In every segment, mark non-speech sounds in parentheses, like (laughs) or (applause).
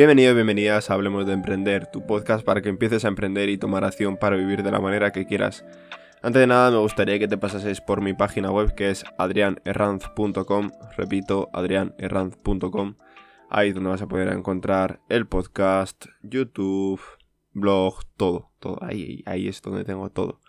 Bienvenido, bienvenidas a Hablemos de Emprender, tu podcast para que empieces a emprender y tomar acción para vivir de la manera que quieras. Antes de nada me gustaría que te pasases por mi página web que es adrianerranz.com, repito, adrianerranz.com, ahí donde vas a poder encontrar el podcast, YouTube, blog, todo, todo, ahí, es donde tengo todo.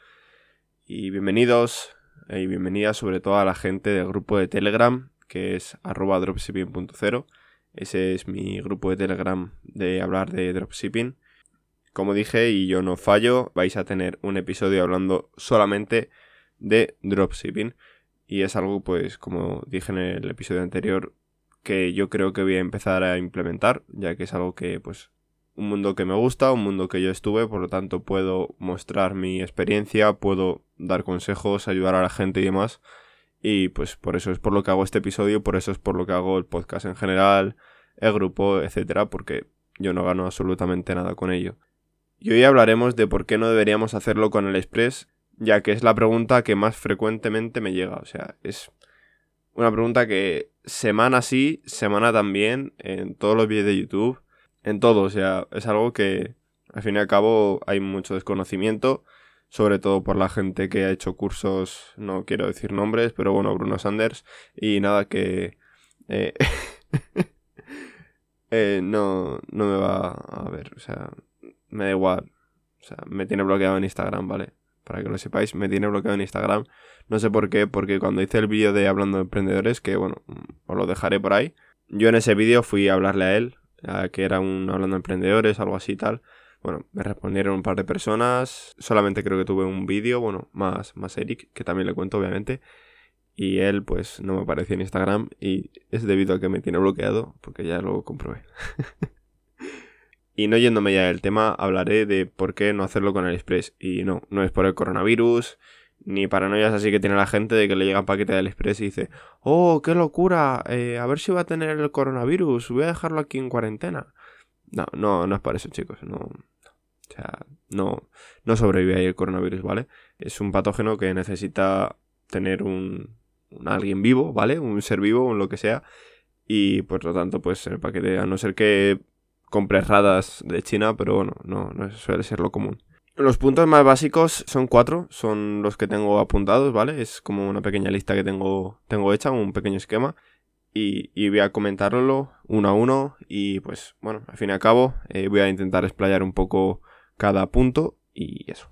Y bienvenidos y bienvenidas sobre todo a la gente del grupo de Telegram que es arroba dropshipping.0 ese es mi grupo de Telegram de hablar de dropshipping. Como dije, y yo no fallo, vais a tener un episodio hablando solamente de dropshipping. Y es algo, pues, como dije en el episodio anterior, que yo creo que voy a empezar a implementar, ya que es algo que, pues, un mundo que me gusta, un mundo que yo estuve, por lo tanto puedo mostrar mi experiencia, puedo dar consejos, ayudar a la gente y demás. Y pues por eso es por lo que hago este episodio, por eso es por lo que hago el podcast en general, el grupo, etcétera, porque yo no gano absolutamente nada con ello. Y hoy hablaremos de por qué no deberíamos hacerlo con el Express, ya que es la pregunta que más frecuentemente me llega. O sea, es una pregunta que semana sí, semana también, en todos los vídeos de YouTube, en todo. O sea, es algo que al fin y al cabo hay mucho desconocimiento sobre todo por la gente que ha hecho cursos, no quiero decir nombres, pero bueno, Bruno Sanders, y nada que... Eh, (laughs) eh, no, no me va a ver, o sea, me da igual, o sea, me tiene bloqueado en Instagram, ¿vale? Para que lo sepáis, me tiene bloqueado en Instagram, no sé por qué, porque cuando hice el vídeo de Hablando de Emprendedores, que bueno, os lo dejaré por ahí, yo en ese vídeo fui a hablarle a él, a que era un Hablando de Emprendedores, algo así tal, bueno, me respondieron un par de personas. Solamente creo que tuve un vídeo, bueno, más, más Eric, que también le cuento, obviamente. Y él, pues, no me apareció en Instagram. Y es debido a que me tiene bloqueado, porque ya lo comprobé. (laughs) y no yéndome ya del tema, hablaré de por qué no hacerlo con AliExpress. Y no, no es por el coronavirus, ni paranoias así que tiene la gente de que le llega un paquete de AliExpress y dice, oh, qué locura, eh, a ver si va a tener el coronavirus, voy a dejarlo aquí en cuarentena. No, no, no es para eso, chicos. No, o sea, no, no sobrevive ahí el coronavirus, ¿vale? Es un patógeno que necesita tener un, alguien vivo, ¿vale? Un ser vivo, un lo que sea. Y por lo tanto, pues el paquete, a no ser que compres radas de China, pero bueno, no, no suele ser lo común. Los puntos más básicos son cuatro, son los que tengo apuntados, ¿vale? Es como una pequeña lista que tengo, tengo hecha, un pequeño esquema. Y, voy a comentarlo uno a uno. Y pues bueno, al fin y al cabo, eh, voy a intentar explayar un poco cada punto y eso.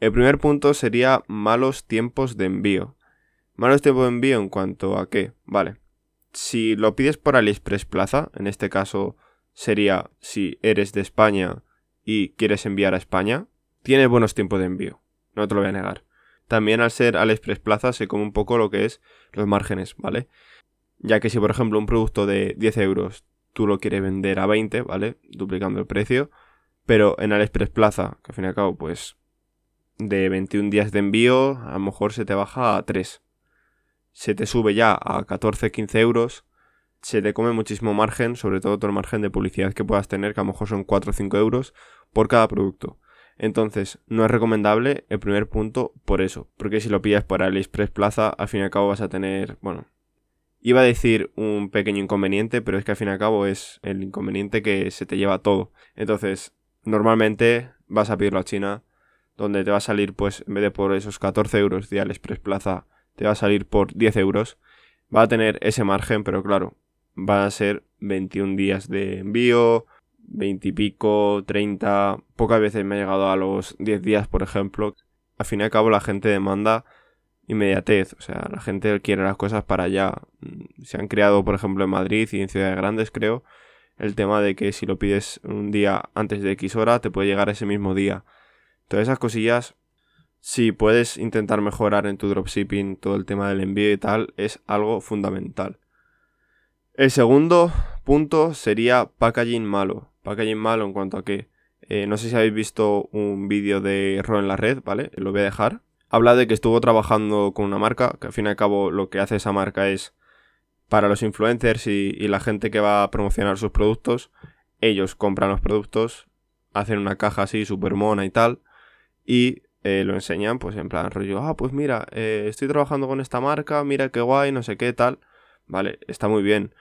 El primer punto sería malos tiempos de envío. Malos tiempos de envío en cuanto a qué, vale. Si lo pides por AliExpress Plaza, en este caso sería si eres de España y quieres enviar a España, tienes buenos tiempos de envío, no te lo voy a negar. También al ser AliExpress Plaza se come un poco lo que es los márgenes, ¿vale? Ya que si por ejemplo un producto de 10 euros tú lo quieres vender a 20, ¿vale? Duplicando el precio, pero en AliExpress Plaza, que al fin y al cabo, pues de 21 días de envío, a lo mejor se te baja a 3. Se te sube ya a 14-15 euros. Se te come muchísimo margen, sobre todo todo el margen de publicidad que puedas tener, que a lo mejor son 4 o 5 euros por cada producto. Entonces, no es recomendable el primer punto por eso. Porque si lo pillas por AliExpress Plaza, al fin y al cabo vas a tener, bueno, iba a decir un pequeño inconveniente, pero es que al fin y al cabo es el inconveniente que se te lleva todo. Entonces, normalmente vas a pedirlo a China, donde te va a salir, pues, en vez de por esos 14 euros de AliExpress Plaza, te va a salir por 10 euros. Va a tener ese margen, pero claro, va a ser 21 días de envío, 20 y pico, 30. Pocas veces me ha llegado a los 10 días, por ejemplo. Al fin y al cabo, la gente demanda inmediatez. O sea, la gente quiere las cosas para allá. Se han creado, por ejemplo, en Madrid y en ciudades grandes, creo, el tema de que si lo pides un día antes de X hora, te puede llegar ese mismo día. Todas esas cosillas, si puedes intentar mejorar en tu dropshipping todo el tema del envío y tal, es algo fundamental. El segundo punto sería packaging malo. Packaging malo en cuanto a que, eh, no sé si habéis visto un vídeo de Ro en la red, ¿vale? Lo voy a dejar. Habla de que estuvo trabajando con una marca, que al fin y al cabo lo que hace esa marca es para los influencers y, la gente que va a promocionar sus productos, ellos compran los productos, hacen una caja así super mona y tal, y eh, lo enseñan, pues en plan rollo, ah, pues mira, eh, estoy trabajando con esta marca, mira qué guay, no sé qué tal, vale, está muy bien,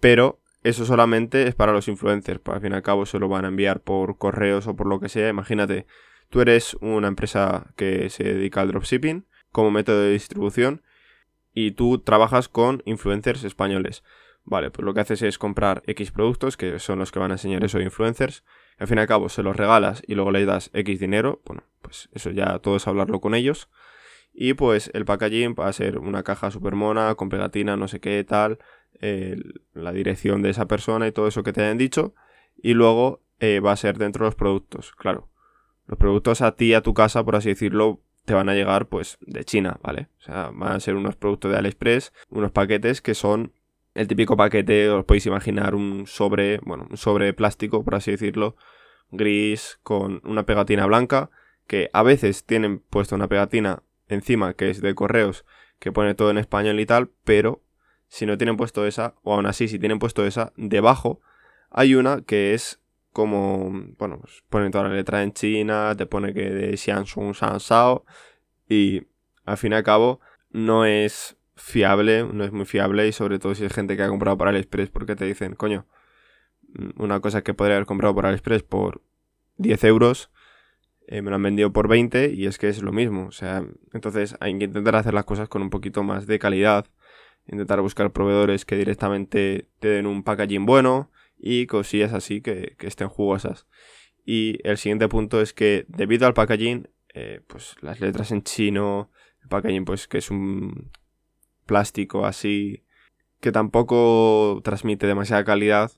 pero eso solamente es para los influencers, pues al fin y al cabo se lo van a enviar por correos o por lo que sea. Imagínate, tú eres una empresa que se dedica al dropshipping como método de distribución y tú trabajas con influencers españoles. Vale, pues lo que haces es comprar X productos, que son los que van a enseñar eso influencers. Al fin y al cabo se los regalas y luego les das X dinero. Bueno, pues eso ya todo es hablarlo con ellos. Y pues el packaging va a ser una caja super mona, con pegatina, no sé qué, tal, la dirección de esa persona y todo eso que te hayan dicho. Y luego eh, va a ser dentro de los productos, claro. Los productos a ti, a tu casa, por así decirlo, te van a llegar pues de China, ¿vale? O sea, van a ser unos productos de AliExpress, unos paquetes que son el típico paquete, os podéis imaginar un sobre, bueno, un sobre plástico, por así decirlo, gris con una pegatina blanca, que a veces tienen puesto una pegatina encima que es de correos que pone todo en español y tal, pero si no tienen puesto esa, o aún así si tienen puesto esa, debajo hay una que es como, bueno, pues pone toda la letra en China, te pone que de Xiangsung Shansao y al fin y al cabo no es fiable, no es muy fiable y sobre todo si es gente que ha comprado por AliExpress porque te dicen, coño, una cosa que podría haber comprado por AliExpress por 10 euros eh, me lo han vendido por 20 y es que es lo mismo. O sea, entonces hay que intentar hacer las cosas con un poquito más de calidad. Intentar buscar proveedores que directamente te den un packaging bueno y cosillas así que, estén jugosas. Y el siguiente punto es que debido al packaging, eh, pues las letras en chino, el packaging pues que es un plástico así que tampoco transmite demasiada calidad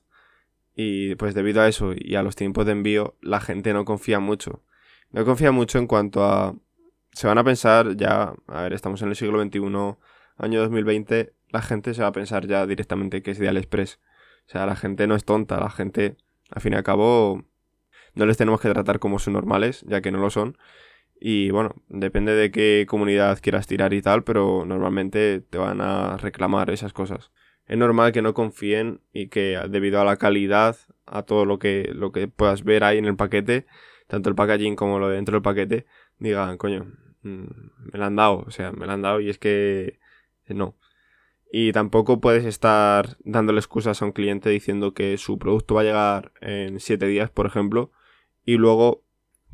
y pues debido a eso y a los tiempos de envío la gente no confía mucho no confía mucho en cuanto a... Se van a pensar ya, a ver, estamos en el siglo XXI, año 2020, la gente se va a pensar ya directamente que es de AliExpress. O sea, la gente no es tonta, la gente, al fin y al cabo, no les tenemos que tratar como son normales, ya que no lo son. Y bueno, depende de qué comunidad quieras tirar y tal, pero normalmente te van a reclamar esas cosas. Es normal que no confíen y que debido a la calidad, a todo lo que, lo que puedas ver ahí en el paquete, tanto el packaging como lo de dentro del paquete, digan, coño, mm, me la han dado, o sea, me la han dado y es que no. Y tampoco puedes estar dándole excusas a un cliente diciendo que su producto va a llegar en 7 días, por ejemplo, y luego,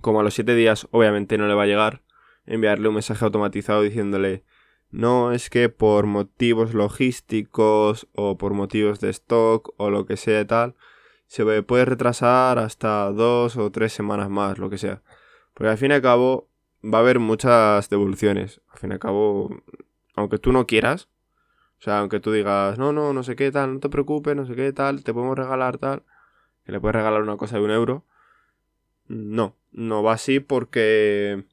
como a los 7 días obviamente no le va a llegar, enviarle un mensaje automatizado diciéndole, no es que por motivos logísticos o por motivos de stock o lo que sea tal, se puede retrasar hasta dos o tres semanas más, lo que sea. Porque al fin y al cabo va a haber muchas devoluciones. Al fin y al cabo, aunque tú no quieras, sea, aunque tú digas, no, no, no sé qué tal, no te preocupes, no sé qué tal, te podemos regalar tal, que le puedes regalar una cosa de un euro. No, no va así porque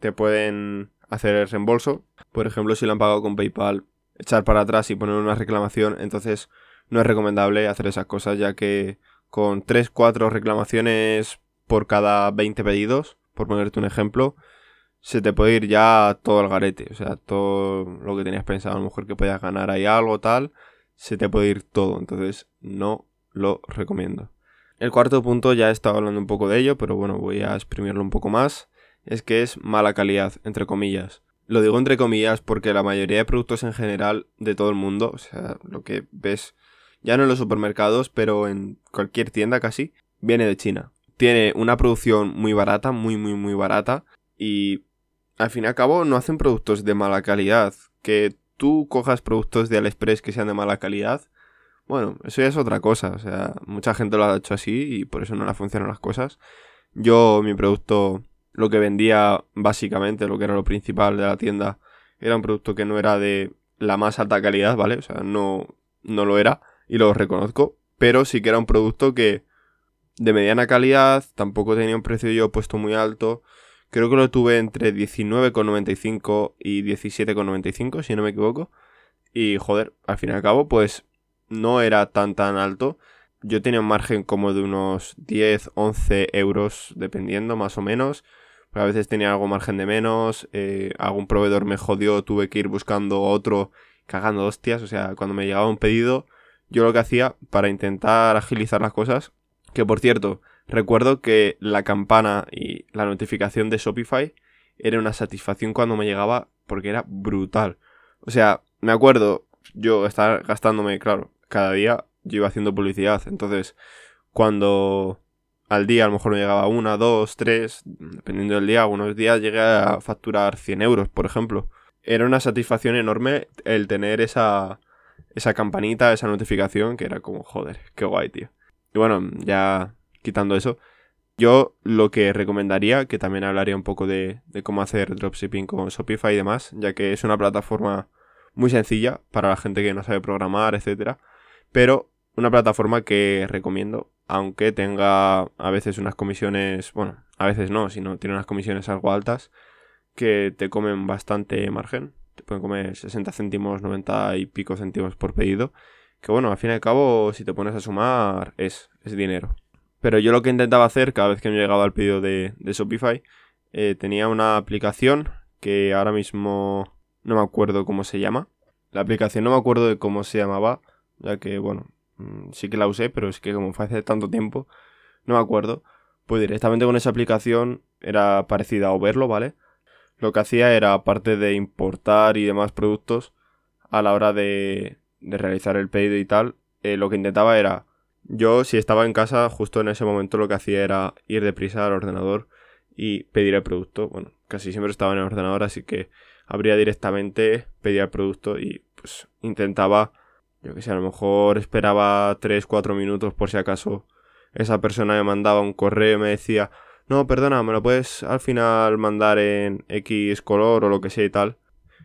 te pueden hacer el reembolso. Por ejemplo, si lo han pagado con PayPal, echar para atrás y poner una reclamación, entonces no es recomendable hacer esas cosas ya que con 3-4 reclamaciones por cada 20 pedidos, por ponerte un ejemplo, se te puede ir ya todo el garete. O sea, todo lo que tenías pensado, a lo mejor que podías ganar ahí algo, tal, se te puede ir todo. Entonces, no lo recomiendo. El cuarto punto, ya he estado hablando un poco de ello, pero bueno, voy a exprimirlo un poco más. Es que es mala calidad, entre comillas. Lo digo entre comillas porque la mayoría de productos en general de todo el mundo, o sea, lo que ves ya no en los supermercados, pero en cualquier tienda casi, viene de China. Tiene una producción muy barata, muy, muy, muy barata, y al fin y al cabo no hacen productos de mala calidad. Que tú cojas productos de AliExpress que sean de mala calidad, bueno, eso ya es otra cosa. O sea, mucha gente lo ha hecho así y por eso no le funcionan las cosas. Yo, mi producto, lo que vendía básicamente, lo que era lo principal de la tienda, era un producto que no era de la más alta calidad, ¿vale? O sea, no, no lo era y lo reconozco, pero sí que era un producto que de mediana calidad, tampoco tenía un precio yo puesto muy alto. Creo que lo tuve entre 19,95 y 17,95, si no me equivoco. Y joder, al fin y al cabo, pues no era tan tan alto. Yo tenía un margen como de unos 10, 11 euros, dependiendo más o menos. a veces tenía algo margen de menos. Eh, algún proveedor me jodió, tuve que ir buscando otro cagando hostias. O sea, cuando me llegaba un pedido, yo lo que hacía para intentar agilizar las cosas, que por cierto, recuerdo que la campana y la notificación de Shopify era una satisfacción cuando me llegaba porque era brutal. O sea, me acuerdo yo estar gastándome, claro, cada día yo iba haciendo publicidad. Entonces, cuando al día a lo mejor me llegaba una, dos, tres, dependiendo del día, algunos días llegué a facturar 100 euros, por ejemplo. Era una satisfacción enorme el tener esa, esa campanita, esa notificación, que era como, joder, qué guay, tío. Y bueno, ya quitando eso, yo lo que recomendaría, que también hablaría un poco de, cómo hacer dropshipping con Shopify y demás, ya que es una plataforma muy sencilla para la gente que no sabe programar, etcétera, pero una plataforma que recomiendo, aunque tenga a veces unas comisiones, bueno, a veces no, sino tiene unas comisiones algo altas que te comen bastante margen, te pueden comer 60 céntimos, 90 y pico céntimos por pedido, que bueno, al fin y al cabo, si te pones a sumar, es, es dinero. Pero yo lo que intentaba hacer cada vez que me llegaba el pedido de, de Shopify, eh, tenía una aplicación que ahora mismo no me acuerdo cómo se llama. La aplicación no me acuerdo de cómo se llamaba, ya que, bueno, mm, sí que la usé, pero es que como fue hace tanto tiempo, no me acuerdo. Pues directamente con esa aplicación era parecida a Overlo, ¿vale? Lo que hacía era, aparte de importar y demás productos, a la hora de, de realizar el pedido y tal, eh, lo que intentaba era, yo si estaba en casa, justo en ese momento lo que hacía era ir deprisa al ordenador y pedir el producto. Bueno, casi siempre estaba en el ordenador, así que abría directamente, pedía el producto y pues intentaba, yo que sé, a lo mejor esperaba 3-4 minutos por si acaso esa persona me mandaba un correo y me decía, no, perdona, me lo puedes al final mandar en X color o lo que sea y tal.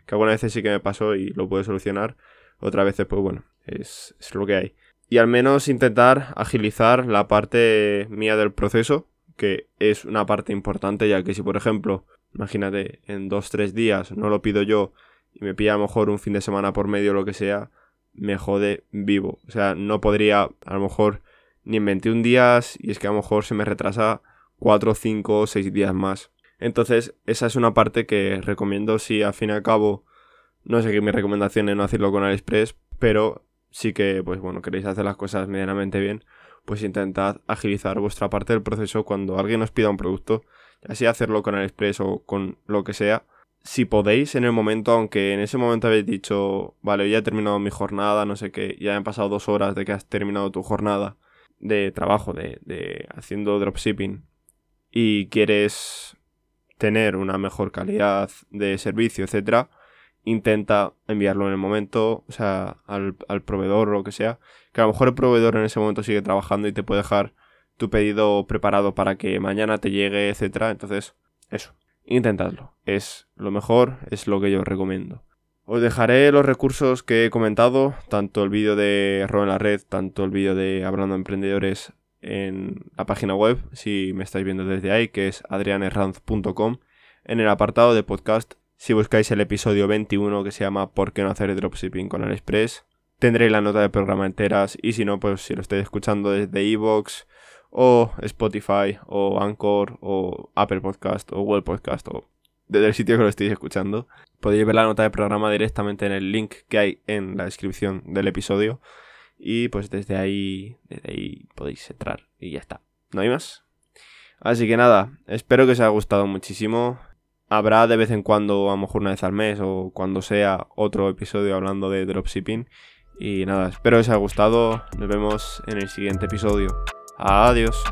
Que algunas veces sí que me pasó y lo puedo solucionar. Otras veces, pues bueno, es, es lo que hay. Y al menos intentar agilizar la parte mía del proceso, que es una parte importante, ya que si por ejemplo imagínate, en dos, tres días no lo pido yo y me pilla a lo mejor un fin de semana por medio o lo que sea, me jode vivo. O sea, no podría a lo mejor ni en 21 días y es que a lo mejor se me retrasa 4, 5, 6 días más. Entonces, esa es una parte que recomiendo si al fin y al cabo, no sé qué mi recomendación es no hacerlo con AliExpress, pero sí que, pues bueno, queréis hacer las cosas medianamente bien, pues intentad agilizar vuestra parte del proceso cuando alguien os pida un producto así hacerlo con el Express o con lo que sea. Si podéis en el momento, aunque en ese momento habéis dicho, vale, ya he terminado mi jornada, no sé qué, ya han pasado dos horas de que has terminado tu jornada de trabajo, de, de haciendo dropshipping, y quieres tener una mejor calidad de servicio, etcétera, intenta enviarlo en el momento, o sea, al, al proveedor o lo que sea, que a lo mejor el proveedor en ese momento sigue trabajando y te puede dejar tu pedido preparado para que mañana te llegue, etcétera. Entonces, eso, intentadlo. Es lo mejor, es lo que yo recomiendo. Os dejaré los recursos que he comentado, tanto el vídeo de Error en la Red, tanto el vídeo de Hablando Emprendedores en la página web, si me estáis viendo desde ahí, que es adrianerranz.com. En el apartado de podcast, si buscáis el episodio 21 que se llama ¿Por qué no hacer dropshipping con AliExpress? Tendréis la nota de programa enteras y si no, pues si lo estáis escuchando desde iVoox o Spotify, o Anchor, o Apple Podcast, o Google Podcast, o desde el sitio que lo estéis escuchando. Podéis ver la nota de programa directamente en el link que hay en la descripción del episodio. Y pues desde ahí, desde ahí podéis entrar y ya está. ¿No hay más? Así que nada, espero que os haya gustado muchísimo. Habrá de vez en cuando, a lo mejor una vez al mes o cuando sea otro episodio hablando de dropshipping. Y nada, espero que os haya gustado. Nos vemos en el siguiente episodio. Adiós.